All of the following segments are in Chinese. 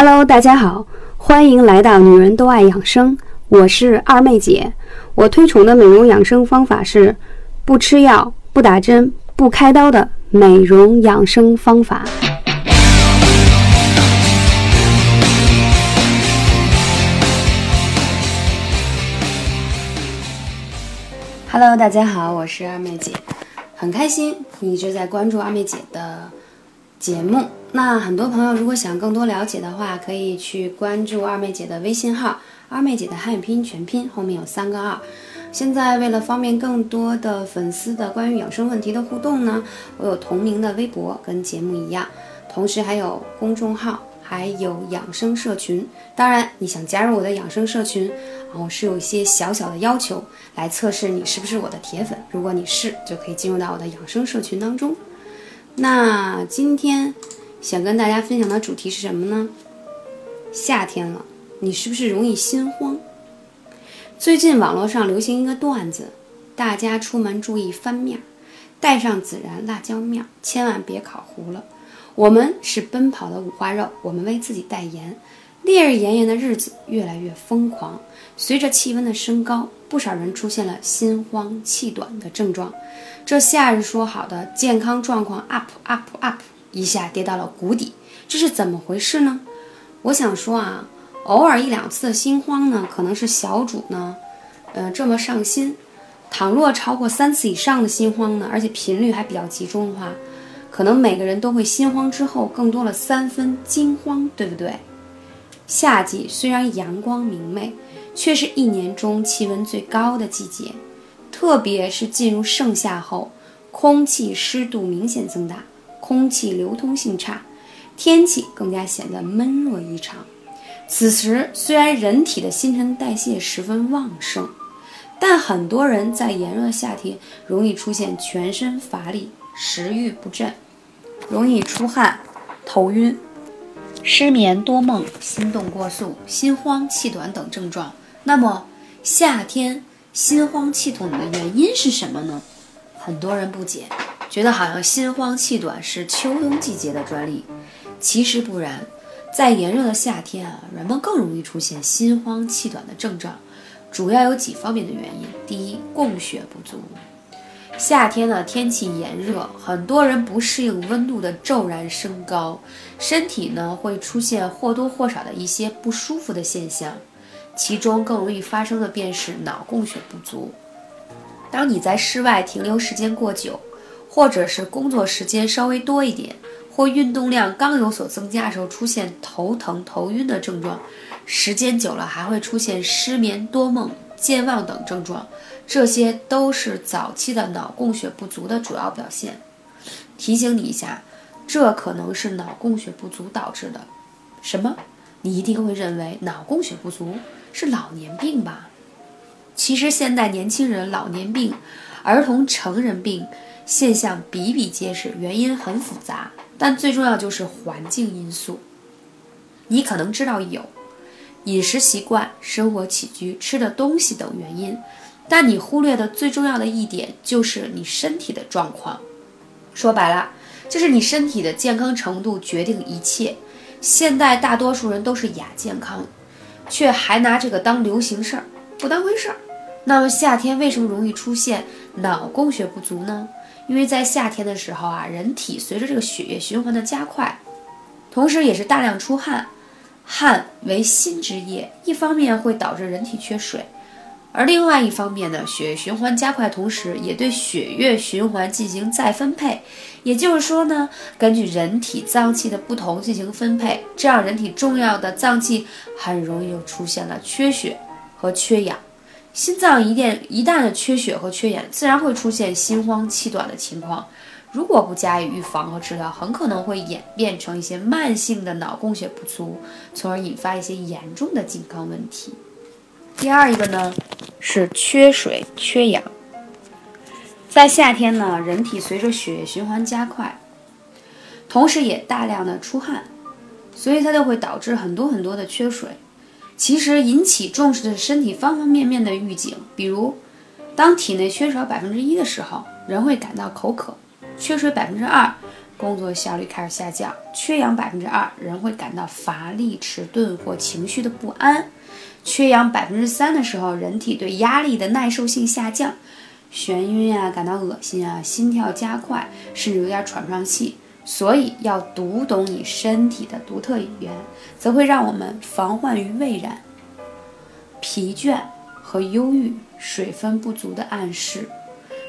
Hello，大家好，欢迎来到女人都爱养生，我是二妹姐。我推崇的美容养生方法是不吃药、不打针、不开刀的美容养生方法。Hello，大家好，我是二妹姐，很开心你一直在关注二妹姐的节目。那很多朋友如果想更多了解的话，可以去关注二妹姐的微信号“二妹姐的汉语拼音全拼”，后面有三个二。现在为了方便更多的粉丝的关于养生问题的互动呢，我有同名的微博，跟节目一样，同时还有公众号，还有养生社群。当然，你想加入我的养生社群，我是有一些小小的要求来测试你是不是我的铁粉。如果你是，就可以进入到我的养生社群当中。那今天。想跟大家分享的主题是什么呢？夏天了，你是不是容易心慌？最近网络上流行一个段子，大家出门注意翻面，带上孜然辣椒面，千万别烤糊了。我们是奔跑的五花肉，我们为自己代言。烈日炎炎的日子越来越疯狂，随着气温的升高，不少人出现了心慌气短的症状。这夏日说好的健康状况 up up up。一下跌到了谷底，这是怎么回事呢？我想说啊，偶尔一两次的心慌呢，可能是小主呢，呃，这么上心。倘若超过三次以上的心慌呢，而且频率还比较集中的话，可能每个人都会心慌之后更多了三分惊慌，对不对？夏季虽然阳光明媚，却是一年中气温最高的季节，特别是进入盛夏后，空气湿度明显增大。空气流通性差，天气更加显得闷热异常。此时虽然人体的新陈代谢十分旺盛，但很多人在炎热的夏天容易出现全身乏力、食欲不振、容易出汗、头晕、失眠多梦、心动过速、心慌气短等症状。那么夏天心慌气短的原因是什么呢？很多人不解。觉得好像心慌气短是秋冬季节的专利，其实不然，在炎热的夏天啊，人们更容易出现心慌气短的症状，主要有几方面的原因。第一，供血不足。夏天呢，天气炎热，很多人不适应温度的骤然升高，身体呢会出现或多或少的一些不舒服的现象，其中更容易发生的便是脑供血不足。当你在室外停留时间过久，或者是工作时间稍微多一点，或运动量刚有所增加的时候出现头疼、头晕的症状，时间久了还会出现失眠多梦、健忘等症状，这些都是早期的脑供血不足的主要表现。提醒你一下，这可能是脑供血不足导致的。什么？你一定会认为脑供血不足是老年病吧？其实现代年轻人老年病、儿童成人病。现象比比皆是，原因很复杂，但最重要就是环境因素。你可能知道有饮食习惯、生活起居、吃的东西等原因，但你忽略的最重要的一点就是你身体的状况。说白了，就是你身体的健康程度决定一切。现代大多数人都是亚健康，却还拿这个当流行事儿，不当回事儿。那么夏天为什么容易出现脑供血不足呢？因为在夏天的时候啊，人体随着这个血液循环的加快，同时也是大量出汗，汗为心之液，一方面会导致人体缺水，而另外一方面呢，血液循环加快，同时也对血液循环进行再分配，也就是说呢，根据人体脏器的不同进行分配，这样人体重要的脏器很容易就出现了缺血和缺氧。心脏一旦一旦的缺血和缺氧，自然会出现心慌气短的情况。如果不加以预防和治疗，很可能会演变成一些慢性的脑供血不足，从而引发一些严重的健康问题。第二一个呢是缺水缺氧。在夏天呢，人体随着血液循环加快，同时也大量的出汗，所以它就会导致很多很多的缺水。其实引起重视的是身体方方面面的预警，比如，当体内缺少百分之一的时候，人会感到口渴；缺水百分之二，工作效率开始下降；缺氧百分之二，人会感到乏力、迟钝或情绪的不安；缺氧百分之三的时候，人体对压力的耐受性下降，眩晕啊，感到恶心啊，心跳加快，甚至有点喘不上气。所以，要读懂你身体的独特语言，则会让我们防患于未然。疲倦和忧郁，水分不足的暗示。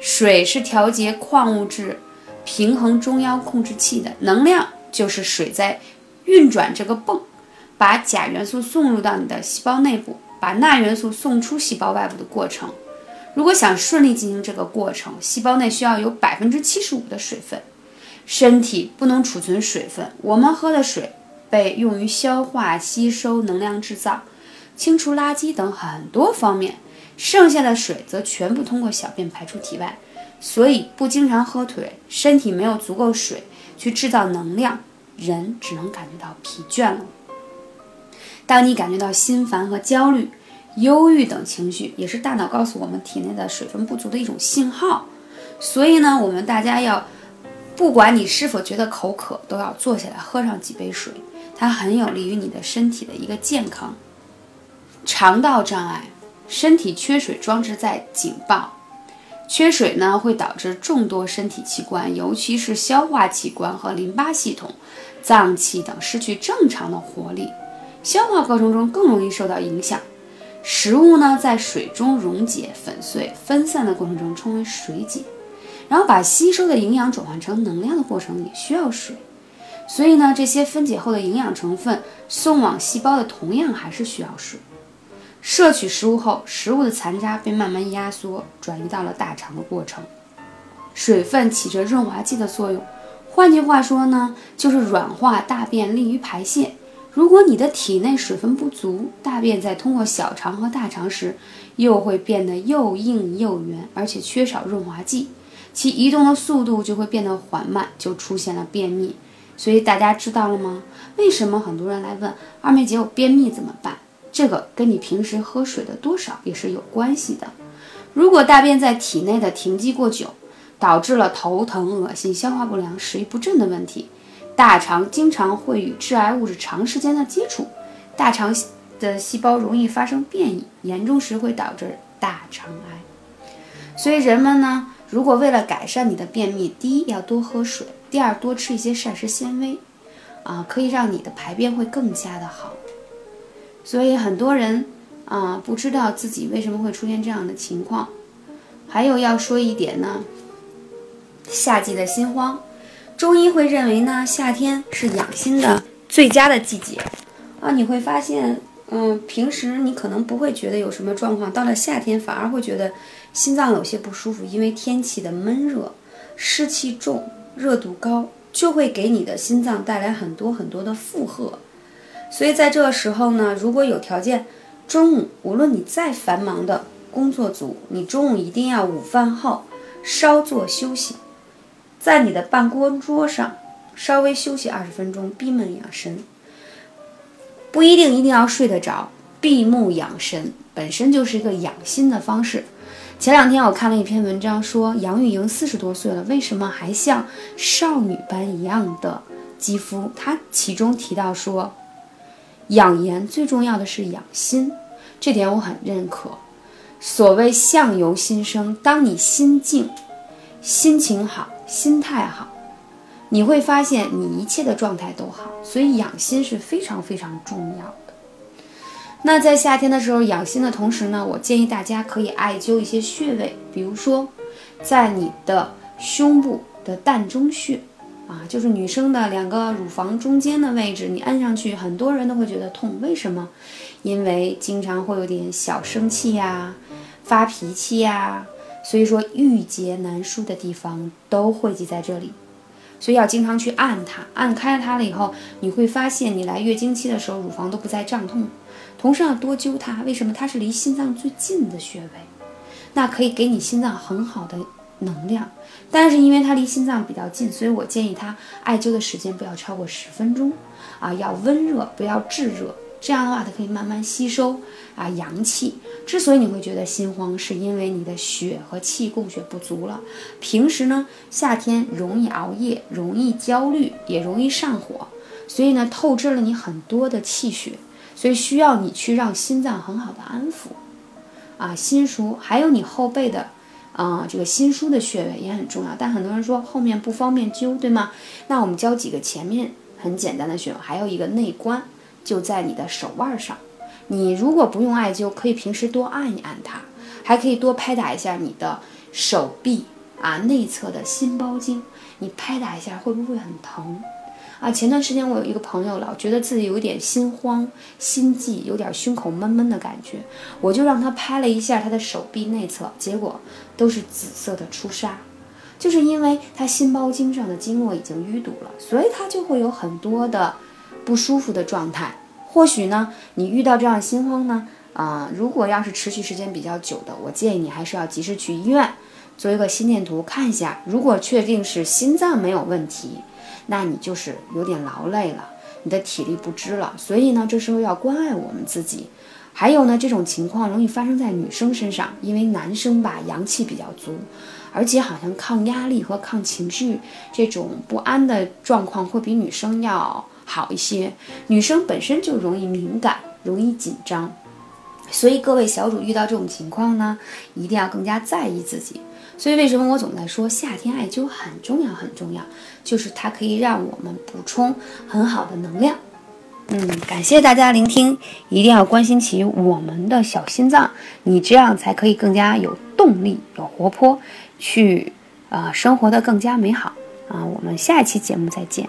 水是调节矿物质、平衡中央控制器的能量，就是水在运转这个泵，把钾元素送入到你的细胞内部，把钠元素送出细胞外部的过程。如果想顺利进行这个过程，细胞内需要有百分之七十五的水分，身体不能储存水分。我们喝的水被用于消化、吸收、能量制造、清除垃圾等很多方面。剩下的水则全部通过小便排出体外，所以不经常喝水，身体没有足够水去制造能量，人只能感觉到疲倦了。当你感觉到心烦和焦虑、忧郁等情绪，也是大脑告诉我们体内的水分不足的一种信号。所以呢，我们大家要，不管你是否觉得口渴，都要坐下来喝上几杯水，它很有利于你的身体的一个健康。肠道障碍。身体缺水装置在警报，缺水呢会导致众多身体器官，尤其是消化器官和淋巴系统、脏器等失去正常的活力，消化过程中更容易受到影响。食物呢在水中溶解、粉碎、分散的过程中称为水解，然后把吸收的营养转换成能量的过程也需要水，所以呢这些分解后的营养成分送往细胞的同样还是需要水。摄取食物后，食物的残渣被慢慢压缩，转移到了大肠的过程。水分起着润滑剂的作用，换句话说呢，就是软化大便，利于排泄。如果你的体内水分不足，大便在通过小肠和大肠时，又会变得又硬又圆，而且缺少润滑剂，其移动的速度就会变得缓慢，就出现了便秘。所以大家知道了吗？为什么很多人来问二妹姐，我便秘怎么办？这个跟你平时喝水的多少也是有关系的。如果大便在体内的停机过久，导致了头疼、恶心、消化不良、食欲不振的问题，大肠经常会与致癌物质长时间的接触，大肠的细胞容易发生变异，严重时会导致大肠癌。所以人们呢，如果为了改善你的便秘，第一要多喝水，第二多吃一些膳食纤维，啊，可以让你的排便会更加的好。所以很多人啊不知道自己为什么会出现这样的情况。还有要说一点呢，夏季的心慌，中医会认为呢，夏天是养心的最佳的季节啊。你会发现，嗯，平时你可能不会觉得有什么状况，到了夏天反而会觉得心脏有些不舒服，因为天气的闷热、湿气重、热度高，就会给你的心脏带来很多很多的负荷。所以在这个时候呢，如果有条件，中午无论你再繁忙的工作组，你中午一定要午饭后稍作休息，在你的办公桌上稍微休息二十分钟，闭目养神。不一定一定要睡得着，闭目养神本身就是一个养心的方式。前两天我看了一篇文章，说杨钰莹四十多岁了，为什么还像少女般一样的肌肤？她其中提到说。养颜最重要的是养心，这点我很认可。所谓相由心生，当你心静、心情好、心态好，你会发现你一切的状态都好。所以养心是非常非常重要的。那在夏天的时候养心的同时呢，我建议大家可以艾灸一些穴位，比如说在你的胸部的膻中穴。啊，就是女生的两个乳房中间的位置，你按上去，很多人都会觉得痛。为什么？因为经常会有点小生气呀，发脾气呀，所以说郁结难舒的地方都汇集在这里，所以要经常去按它，按开它了以后，你会发现你来月经期的时候，乳房都不再胀痛。同时要多灸它，为什么？它是离心脏最近的穴位，那可以给你心脏很好的。能量，但是因为它离心脏比较近，所以我建议它艾灸的时间不要超过十分钟，啊，要温热，不要炙热，这样的话它可以慢慢吸收啊阳气。之所以你会觉得心慌，是因为你的血和气供血不足了。平时呢，夏天容易熬夜，容易焦虑，也容易上火，所以呢，透支了你很多的气血，所以需要你去让心脏很好的安抚。啊，心腧还有你后背的，啊，这个心腧的穴位也很重要。但很多人说后面不方便灸，对吗？那我们教几个前面很简单的穴位，还有一个内关，就在你的手腕上。你如果不用艾灸，可以平时多按一按它，还可以多拍打一下你的手臂啊内侧的心包经，你拍打一下会不会很疼？啊，前段时间我有一个朋友老觉得自己有点心慌、心悸，有点胸口闷闷的感觉，我就让他拍了一下他的手臂内侧，结果都是紫色的出痧，就是因为他心包经上的经络已经淤堵了，所以他就会有很多的不舒服的状态。或许呢，你遇到这样心慌呢，啊，如果要是持续时间比较久的，我建议你还是要及时去医院做一个心电图看一下，如果确定是心脏没有问题。那你就是有点劳累了，你的体力不支了，所以呢，这时候要关爱我们自己。还有呢，这种情况容易发生在女生身上，因为男生吧阳气比较足，而且好像抗压力和抗情绪这种不安的状况会比女生要好一些。女生本身就容易敏感，容易紧张，所以各位小主遇到这种情况呢，一定要更加在意自己。所以，为什么我总在说夏天艾灸很重要很重要？就是它可以让我们补充很好的能量。嗯，感谢大家聆听，一定要关心起我们的小心脏，你这样才可以更加有动力、有活泼，去啊生活的更加美好啊！我们下一期节目再见。